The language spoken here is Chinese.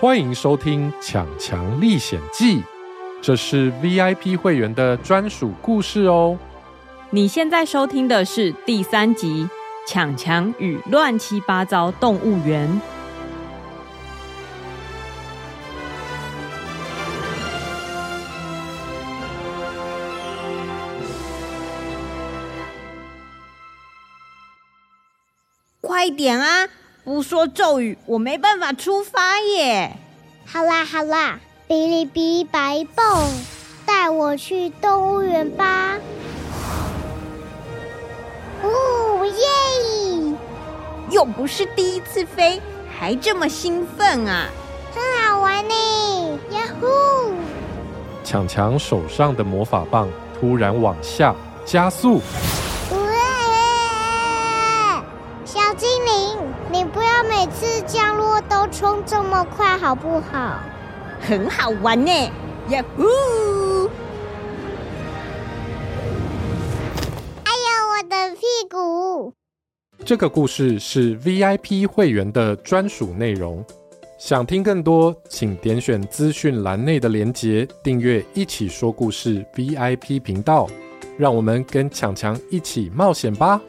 欢迎收听《强强历险记》，这是 VIP 会员的专属故事哦。你现在收听的是第三集《强强与乱七八糟动物园》。快点啊！不说咒语，我没办法出发耶。好啦好啦，哔哩哔哩白蹦，带我去动物园吧。哦耶！又不是第一次飞，还这么兴奋啊！很好玩呢，呀呼！强强手上的魔法棒突然往下加速。小精灵，你不要每次降落都冲这么快，好不好？很好玩呢，呀呼！哎呀，我的屁股！这个故事是 VIP 会员的专属内容。想听更多，请点选资讯栏内的连结，订阅“一起说故事 ”VIP 频道。让我们跟强强一起冒险吧！